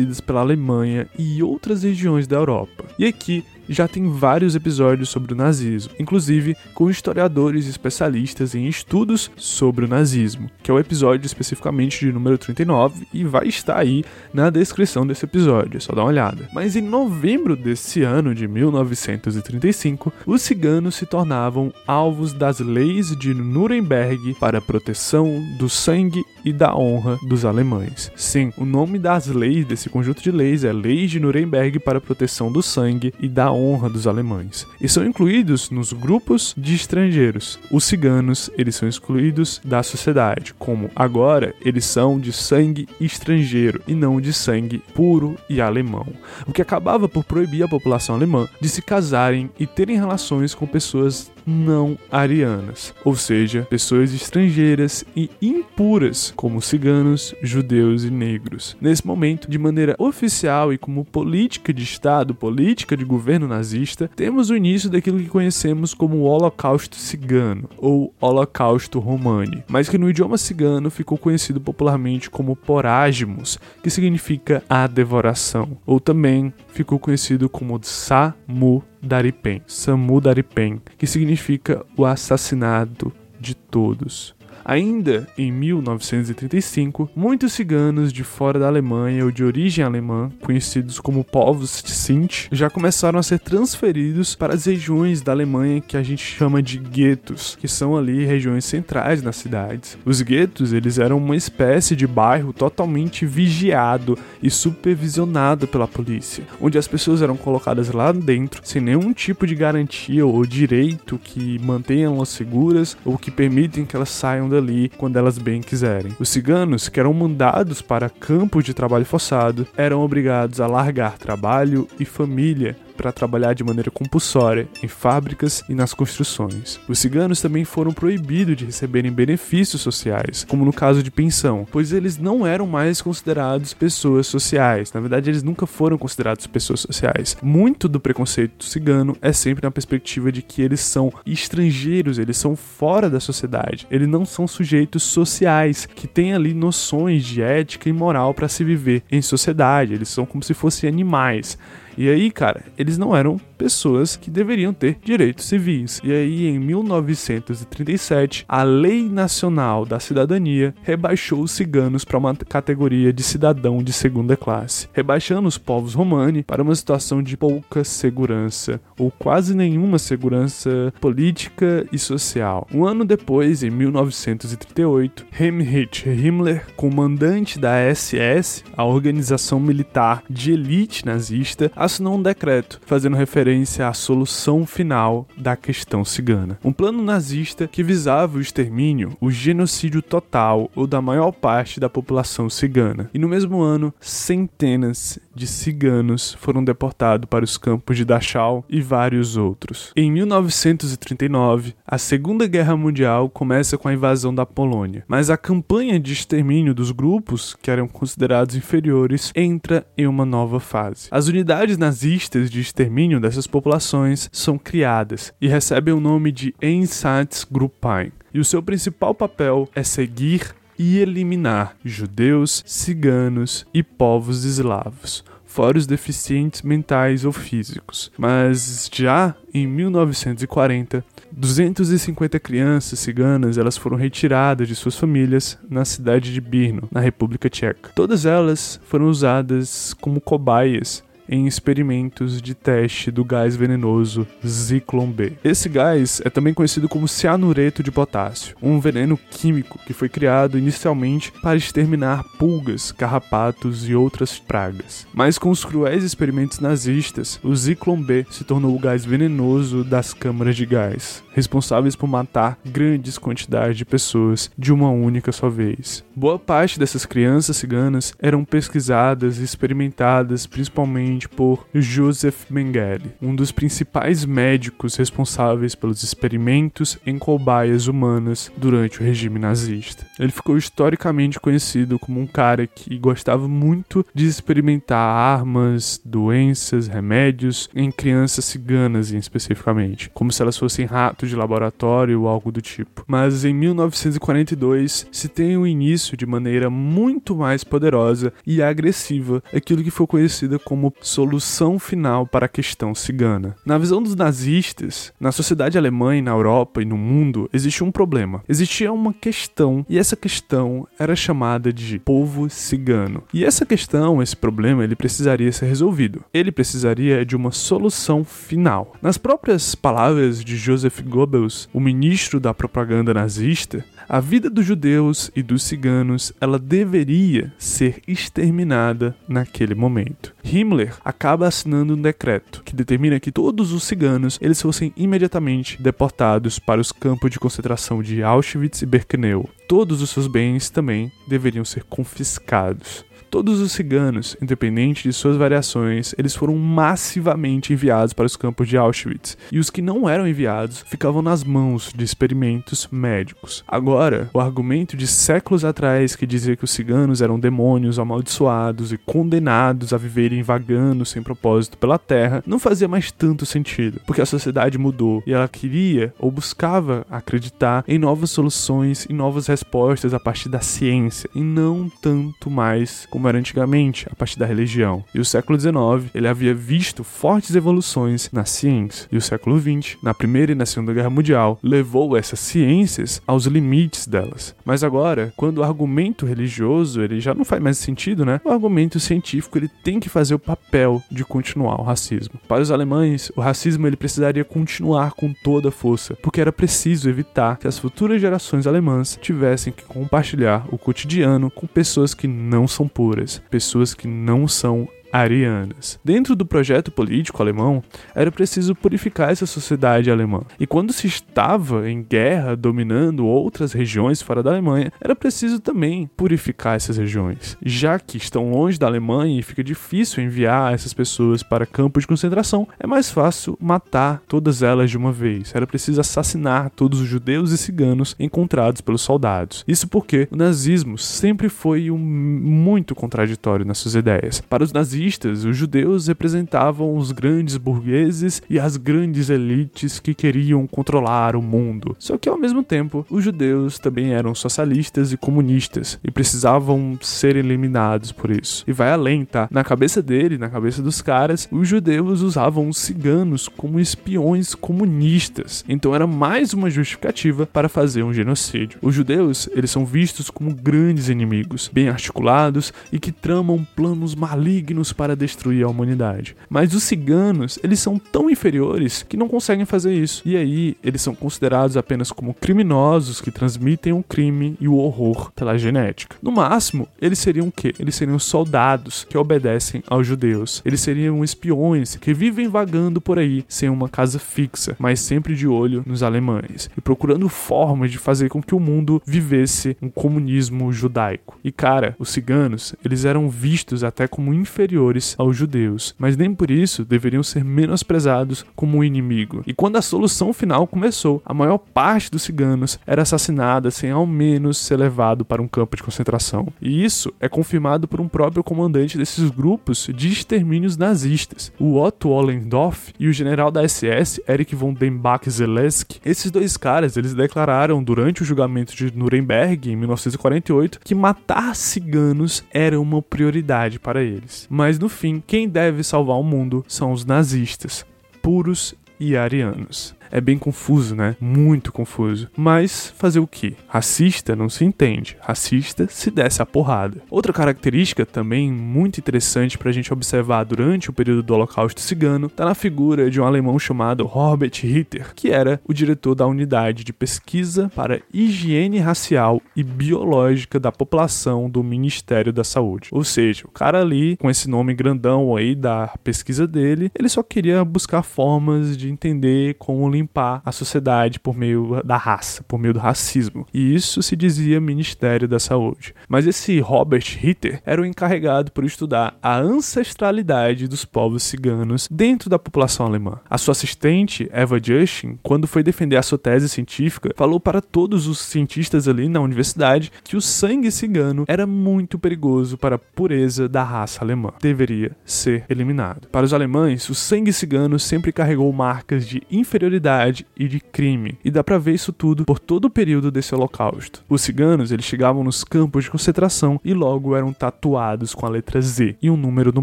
estabelecidas pela Alemanha e outras regiões da Europa. E aqui já tem vários episódios sobre o nazismo, inclusive com historiadores especialistas em estudos sobre o nazismo, que é o episódio especificamente de número 39 e vai estar aí na descrição desse episódio, é só dar uma olhada. Mas em novembro desse ano de 1935, os ciganos se tornavam alvos das leis de Nuremberg para proteção do sangue e da honra dos alemães. Sim, o nome das leis desse conjunto de leis é Leis de Nuremberg para proteção do sangue e da honra dos alemães. E são incluídos nos grupos de estrangeiros. Os ciganos, eles são excluídos da sociedade, como agora eles são de sangue estrangeiro e não de sangue puro e alemão, o que acabava por proibir a população alemã de se casarem e terem relações com pessoas não arianas, ou seja, pessoas estrangeiras e impuras, como ciganos, judeus e negros. Nesse momento, de maneira oficial e como política de Estado, política de governo nazista, temos o início daquilo que conhecemos como o Holocausto Cigano, ou Holocausto Romani, mas que no idioma cigano ficou conhecido popularmente como Porásmos, que significa a devoração, ou também ficou conhecido como Samu Daripen, Samu Daripen, que significa o assassinato de todos. Ainda em 1935, muitos ciganos de fora da Alemanha ou de origem alemã, conhecidos como povos Sinti, já começaram a ser transferidos para as regiões da Alemanha que a gente chama de guetos, que são ali regiões centrais nas cidades. Os guetos, eles eram uma espécie de bairro totalmente vigiado e supervisionado pela polícia, onde as pessoas eram colocadas lá dentro sem nenhum tipo de garantia ou direito que mantenham-las seguras ou que permitem que elas saiam ali quando elas bem quiserem. Os ciganos, que eram mandados para campos de trabalho forçado, eram obrigados a largar trabalho e família para trabalhar de maneira compulsória em fábricas e nas construções. Os ciganos também foram proibidos de receberem benefícios sociais, como no caso de pensão, pois eles não eram mais considerados pessoas sociais. Na verdade, eles nunca foram considerados pessoas sociais. Muito do preconceito cigano é sempre na perspectiva de que eles são estrangeiros, eles são fora da sociedade, eles não são sujeitos sociais que têm ali noções de ética e moral para se viver em sociedade. Eles são como se fossem animais. E aí, cara, eles não eram pessoas que deveriam ter direitos civis. E aí, em 1937, a Lei Nacional da Cidadania rebaixou os ciganos para uma categoria de cidadão de segunda classe, rebaixando os povos romani para uma situação de pouca segurança ou quase nenhuma segurança política e social. Um ano depois, em 1938, Heinrich Himmler, comandante da SS, a organização militar de elite nazista, assinou um decreto fazendo referência à solução final da questão cigana. Um plano nazista que visava o extermínio, o genocídio total ou da maior parte da população cigana. E no mesmo ano, centenas de ciganos foram deportados para os campos de Dachau e vários outros. Em 1939, a Segunda Guerra Mundial começa com a invasão da Polônia, mas a campanha de extermínio dos grupos, que eram considerados inferiores, entra em uma nova fase. As unidades nazistas de extermínio dessas populações são criadas e recebem o nome de Einsatzgruppen. E o seu principal papel é seguir e eliminar judeus, ciganos e povos eslavos, fora os deficientes mentais ou físicos. Mas já em 1940, 250 crianças ciganas elas foram retiradas de suas famílias na cidade de Brno, na República Tcheca. Todas elas foram usadas como cobaias em experimentos de teste do gás venenoso Zyklon B. Esse gás é também conhecido como cianureto de potássio, um veneno químico que foi criado inicialmente para exterminar pulgas, carrapatos e outras pragas. Mas com os cruéis experimentos nazistas, o Zyklon B se tornou o gás venenoso das câmaras de gás responsáveis por matar grandes quantidades de pessoas de uma única só vez. Boa parte dessas crianças ciganas eram pesquisadas e experimentadas principalmente por Joseph Mengele, um dos principais médicos responsáveis pelos experimentos em cobaias humanas durante o regime nazista. Ele ficou historicamente conhecido como um cara que gostava muito de experimentar armas, doenças, remédios em crianças ciganas, especificamente, como se elas fossem ratos de laboratório ou algo do tipo. Mas em 1942 se tem o início de maneira muito mais poderosa e agressiva aquilo que foi conhecida como solução final para a questão cigana. Na visão dos nazistas, na sociedade alemã e na Europa e no mundo, existia um problema. Existia uma questão e essa questão era chamada de povo cigano. E essa questão, esse problema, ele precisaria ser resolvido. Ele precisaria de uma solução final. Nas próprias palavras de Joseph Goebbels, o ministro da propaganda nazista, a vida dos judeus e dos ciganos, ela deveria ser exterminada naquele momento. Himmler acaba assinando um decreto que determina que todos os ciganos eles fossem imediatamente deportados para os campos de concentração de Auschwitz e Birkenau. Todos os seus bens também deveriam ser confiscados. Todos os ciganos, independente de suas variações, eles foram massivamente enviados para os campos de Auschwitz, e os que não eram enviados ficavam nas mãos de experimentos médicos. Agora, o argumento de séculos atrás que dizia que os ciganos eram demônios amaldiçoados e condenados a viverem vagando sem propósito pela terra não fazia mais tanto sentido, porque a sociedade mudou e ela queria ou buscava acreditar em novas soluções e novas respostas a partir da ciência e não tanto mais como era antigamente, a partir da religião. E o século XIX, ele havia visto fortes evoluções na ciência. E o século XX, na Primeira e na Segunda Guerra Mundial, levou essas ciências aos limites delas. Mas agora, quando o argumento religioso, ele já não faz mais sentido, né? O argumento científico, ele tem que fazer o papel de continuar o racismo. Para os alemães, o racismo ele precisaria continuar com toda a força, porque era preciso evitar que as futuras gerações alemãs tivessem que compartilhar o cotidiano com pessoas que não são puras pessoas que não são arianas. Dentro do projeto político alemão, era preciso purificar essa sociedade alemã. E quando se estava em guerra dominando outras regiões fora da Alemanha, era preciso também purificar essas regiões. Já que estão longe da Alemanha e fica difícil enviar essas pessoas para campos de concentração, é mais fácil matar todas elas de uma vez. Era preciso assassinar todos os judeus e ciganos encontrados pelos soldados. Isso porque o nazismo sempre foi um muito contraditório nas suas ideias. Para os nazistas os judeus representavam os grandes burgueses e as grandes elites que queriam controlar o mundo. Só que ao mesmo tempo, os judeus também eram socialistas e comunistas e precisavam ser eliminados por isso. E vai além, tá? Na cabeça dele, na cabeça dos caras, os judeus usavam os ciganos como espiões comunistas. Então era mais uma justificativa para fazer um genocídio. Os judeus, eles são vistos como grandes inimigos, bem articulados e que tramam planos malignos para destruir a humanidade. Mas os ciganos, eles são tão inferiores que não conseguem fazer isso. E aí, eles são considerados apenas como criminosos que transmitem o crime e o horror pela genética. No máximo, eles seriam o quê? Eles seriam soldados que obedecem aos judeus. Eles seriam espiões que vivem vagando por aí sem uma casa fixa, mas sempre de olho nos alemães e procurando formas de fazer com que o mundo vivesse um comunismo judaico. E cara, os ciganos, eles eram vistos até como inferiores superiores aos judeus, mas nem por isso deveriam ser menosprezados como um inimigo. E quando a solução final começou, a maior parte dos ciganos era assassinada sem ao menos ser levado para um campo de concentração. E isso é confirmado por um próprio comandante desses grupos de extermínios nazistas, o Otto Ollendorf e o general da SS Erich von den Bach-Zelensky. Esses dois caras, eles declararam durante o julgamento de Nuremberg em 1948 que matar ciganos era uma prioridade para eles. Mas mas no fim, quem deve salvar o mundo são os nazistas, puros e arianos. É bem confuso, né? Muito confuso. Mas fazer o que? Racista não se entende. Racista se desce a porrada. Outra característica também muito interessante para a gente observar durante o período do Holocausto Cigano está na figura de um alemão chamado Robert Ritter, que era o diretor da unidade de pesquisa para higiene racial e biológica da população do Ministério da Saúde. Ou seja, o cara ali, com esse nome grandão aí da pesquisa dele, ele só queria buscar formas de entender como limpar a sociedade por meio da raça, por meio do racismo. E isso se dizia Ministério da Saúde. Mas esse Robert Ritter era o encarregado por estudar a ancestralidade dos povos ciganos dentro da população alemã. A sua assistente, Eva Justin, quando foi defender a sua tese científica, falou para todos os cientistas ali na universidade que o sangue cigano era muito perigoso para a pureza da raça alemã. Deveria ser eliminado. Para os alemães, o sangue cigano sempre carregou marcas de inferioridade e de crime, e dá para ver isso tudo por todo o período desse holocausto. Os ciganos, eles chegavam nos campos de concentração e logo eram tatuados com a letra Z e um número no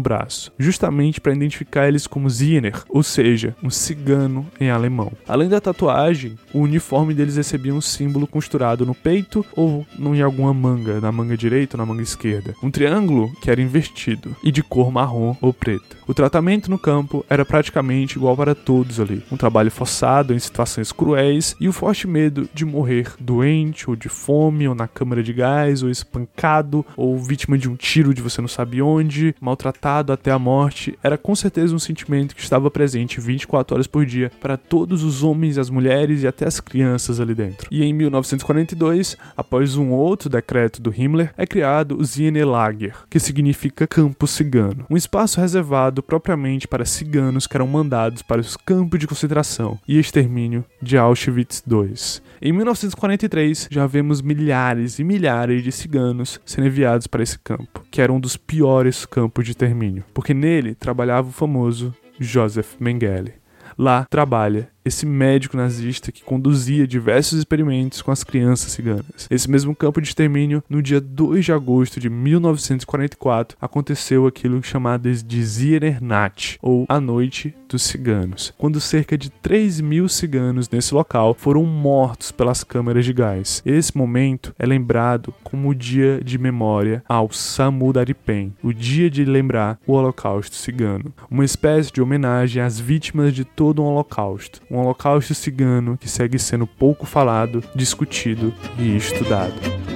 braço, justamente para identificar eles como Ziener, ou seja, um cigano em alemão. Além da tatuagem, o uniforme deles recebia um símbolo costurado no peito ou em alguma manga, na manga direita ou na manga esquerda. Um triângulo que era invertido e de cor marrom ou preta. O tratamento no campo era praticamente igual para todos ali. Um trabalho forçado em situações cruéis e o forte medo de morrer doente ou de fome ou na câmara de gás ou espancado ou vítima de um tiro de você não sabe onde, maltratado até a morte, era com certeza um sentimento que estava presente 24 horas por dia para todos os homens, as mulheres e até as crianças ali dentro. E em 1942, após um outro decreto do Himmler, é criado o Zienelager, que significa campo cigano, um espaço reservado propriamente para ciganos que eram mandados para os campos de concentração e extermínio de Auschwitz II. Em 1943, já vemos milhares e milhares de ciganos sendo enviados para esse campo, que era um dos piores campos de extermínio, porque nele trabalhava o famoso Joseph Mengele. Lá trabalha esse médico nazista que conduzia diversos experimentos com as crianças ciganas. Esse mesmo campo de extermínio, no dia 2 de agosto de 1944, aconteceu aquilo chamado de Ziernert, ou a Noite dos Ciganos, quando cerca de 3 mil ciganos nesse local foram mortos pelas câmeras de gás. Esse momento é lembrado como o dia de memória ao Samudaripen, o dia de lembrar o Holocausto cigano, uma espécie de homenagem às vítimas de todo um Holocausto, um Holocausto cigano que segue sendo pouco falado, discutido e estudado.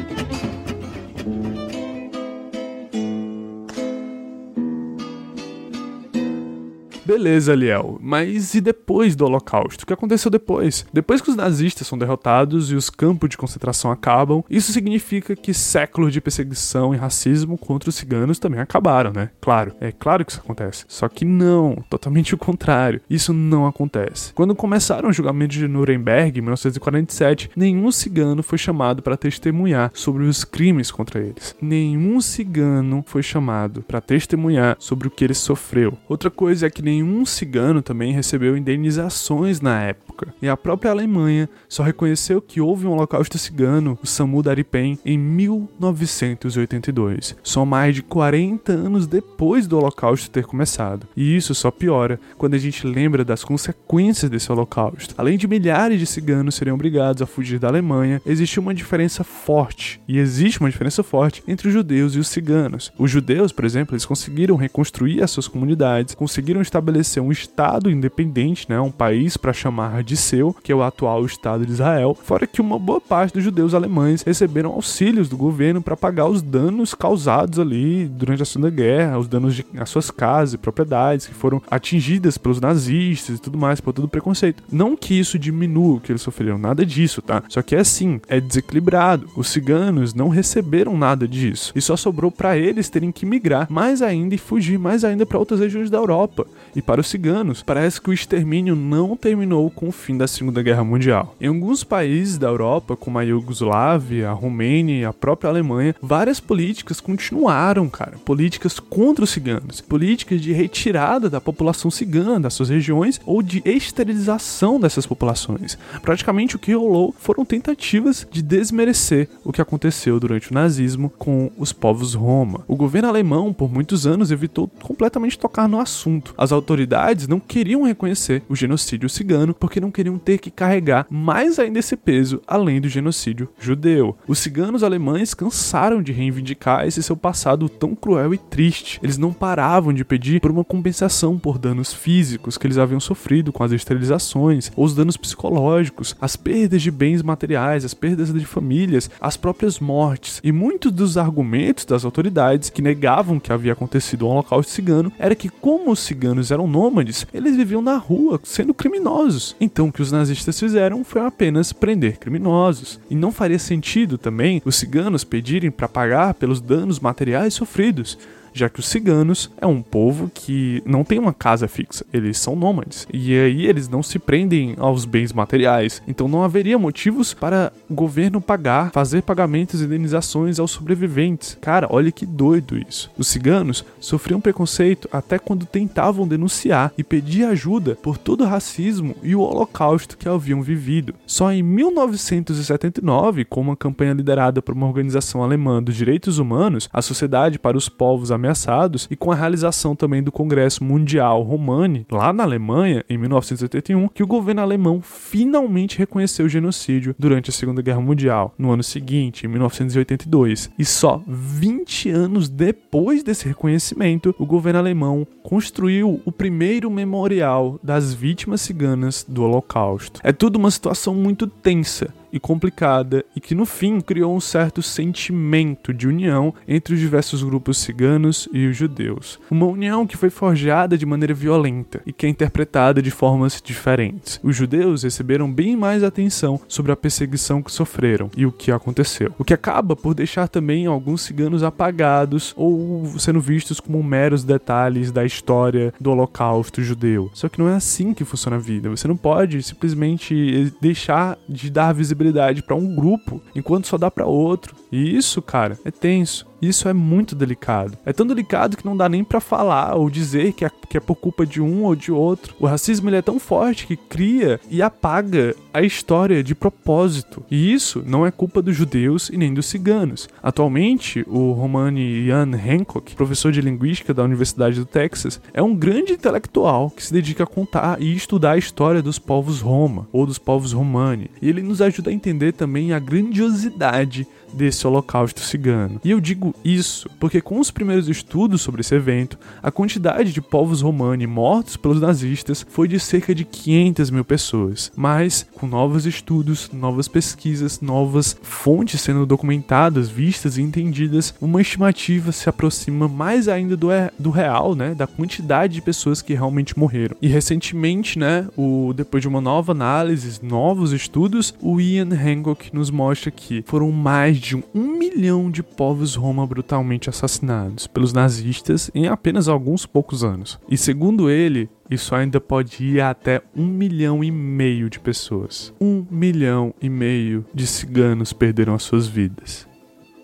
Beleza, Liel, mas e depois do Holocausto? O que aconteceu depois? Depois que os nazistas são derrotados e os campos de concentração acabam, isso significa que séculos de perseguição e racismo contra os ciganos também acabaram, né? Claro, é claro que isso acontece. Só que não, totalmente o contrário. Isso não acontece. Quando começaram o julgamento de Nuremberg em 1947, nenhum cigano foi chamado para testemunhar sobre os crimes contra eles. Nenhum cigano foi chamado para testemunhar sobre o que ele sofreu. Outra coisa é que nenhum cigano também recebeu indenizações na época, e a própria Alemanha só reconheceu que houve um holocausto cigano, o Samu Daripen, em 1982, só mais de 40 anos depois do holocausto ter começado. E isso só piora quando a gente lembra das consequências desse holocausto. Além de milhares de ciganos serem obrigados a fugir da Alemanha, existe uma diferença forte, e existe uma diferença forte entre os judeus e os ciganos. Os judeus, por exemplo, eles conseguiram reconstruir as suas comunidades, conseguiram estabelecer estabelecer um Estado independente, né, um país para chamar de seu, que é o atual Estado de Israel, fora que uma boa parte dos judeus alemães receberam auxílios do governo para pagar os danos causados ali durante a Segunda Guerra, os danos às suas casas e propriedades que foram atingidas pelos nazistas e tudo mais, por todo o preconceito. Não que isso diminua o que eles sofreram, nada disso, tá? Só que é assim, é desequilibrado. Os ciganos não receberam nada disso e só sobrou para eles terem que migrar mais ainda e fugir mais ainda para outras regiões da Europa. E para os ciganos, parece que o extermínio não terminou com o fim da Segunda Guerra Mundial. Em alguns países da Europa, como a Iugoslávia, a Romênia e a própria Alemanha, várias políticas continuaram, cara. Políticas contra os ciganos, políticas de retirada da população cigana das suas regiões ou de esterilização dessas populações. Praticamente o que rolou foram tentativas de desmerecer o que aconteceu durante o nazismo com os povos Roma. O governo alemão, por muitos anos, evitou completamente tocar no assunto. As autoridades não queriam reconhecer o genocídio cigano porque não queriam ter que carregar mais ainda esse peso além do genocídio judeu. Os ciganos alemães cansaram de reivindicar esse seu passado tão cruel e triste. Eles não paravam de pedir por uma compensação por danos físicos que eles haviam sofrido com as esterilizações, ou os danos psicológicos, as perdas de bens materiais, as perdas de famílias, as próprias mortes. E muitos dos argumentos das autoridades que negavam que havia acontecido um holocausto cigano era que como os ciganos eram nômades, eles viviam na rua sendo criminosos. Então o que os nazistas fizeram foi apenas prender criminosos. E não faria sentido também os ciganos pedirem para pagar pelos danos materiais sofridos já que os ciganos é um povo que não tem uma casa fixa, eles são nômades. E aí eles não se prendem aos bens materiais. Então não haveria motivos para o governo pagar, fazer pagamentos e indenizações aos sobreviventes. Cara, olha que doido isso. Os ciganos sofriam preconceito até quando tentavam denunciar e pedir ajuda por todo o racismo e o holocausto que haviam vivido. Só em 1979, com uma campanha liderada por uma organização alemã dos direitos humanos, a Sociedade para os Povos ameaçados e com a realização também do Congresso Mundial Romani, lá na Alemanha, em 1981, que o governo alemão finalmente reconheceu o genocídio durante a Segunda Guerra Mundial, no ano seguinte, em 1982. E só 20 anos depois desse reconhecimento, o governo alemão construiu o primeiro memorial das vítimas ciganas do Holocausto. É tudo uma situação muito tensa e complicada e que no fim criou um certo sentimento de união entre os diversos grupos ciganos e os judeus. Uma união que foi forjada de maneira violenta e que é interpretada de formas diferentes. Os judeus receberam bem mais atenção sobre a perseguição que sofreram e o que aconteceu, o que acaba por deixar também alguns ciganos apagados ou sendo vistos como meros detalhes da história do Holocausto judeu. Só que não é assim que funciona a vida. Você não pode simplesmente deixar de dar visibilidade para um grupo, enquanto só dá para outro. E isso, cara, é tenso. Isso é muito delicado. É tão delicado que não dá nem para falar ou dizer que é, que é por culpa de um ou de outro. O racismo ele é tão forte que cria e apaga a história de propósito. E isso não é culpa dos judeus e nem dos ciganos. Atualmente, o Romani Ian Hancock, professor de linguística da Universidade do Texas, é um grande intelectual que se dedica a contar e estudar a história dos povos Roma ou dos povos Romani. E ele nos ajuda a entender também a grandiosidade desse holocausto cigano. E eu digo isso porque com os primeiros estudos sobre esse evento, a quantidade de povos romani mortos pelos nazistas foi de cerca de 500 mil pessoas. Mas com novos estudos, novas pesquisas, novas fontes sendo documentadas, vistas e entendidas, uma estimativa se aproxima mais ainda do, do real, né, da quantidade de pessoas que realmente morreram. E recentemente, né, o, depois de uma nova análise, novos estudos, o Ian Hancock nos mostra que foram mais de um milhão de povos Roma brutalmente assassinados pelos nazistas em apenas alguns poucos anos. E segundo ele, isso ainda pode ir até um milhão e meio de pessoas. Um milhão e meio de ciganos perderam as suas vidas.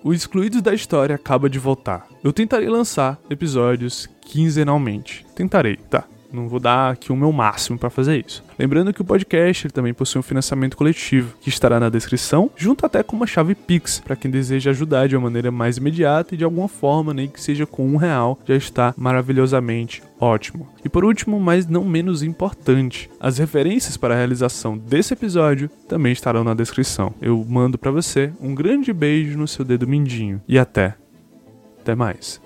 O Excluídos da História acaba de voltar. Eu tentarei lançar episódios quinzenalmente. Tentarei, tá? Não vou dar aqui o meu máximo para fazer isso. Lembrando que o podcast também possui um financiamento coletivo, que estará na descrição, junto até com uma chave Pix, para quem deseja ajudar de uma maneira mais imediata e de alguma forma, nem que seja com um real, já está maravilhosamente ótimo. E por último, mas não menos importante, as referências para a realização desse episódio também estarão na descrição. Eu mando para você um grande beijo no seu dedo mindinho e até, até mais.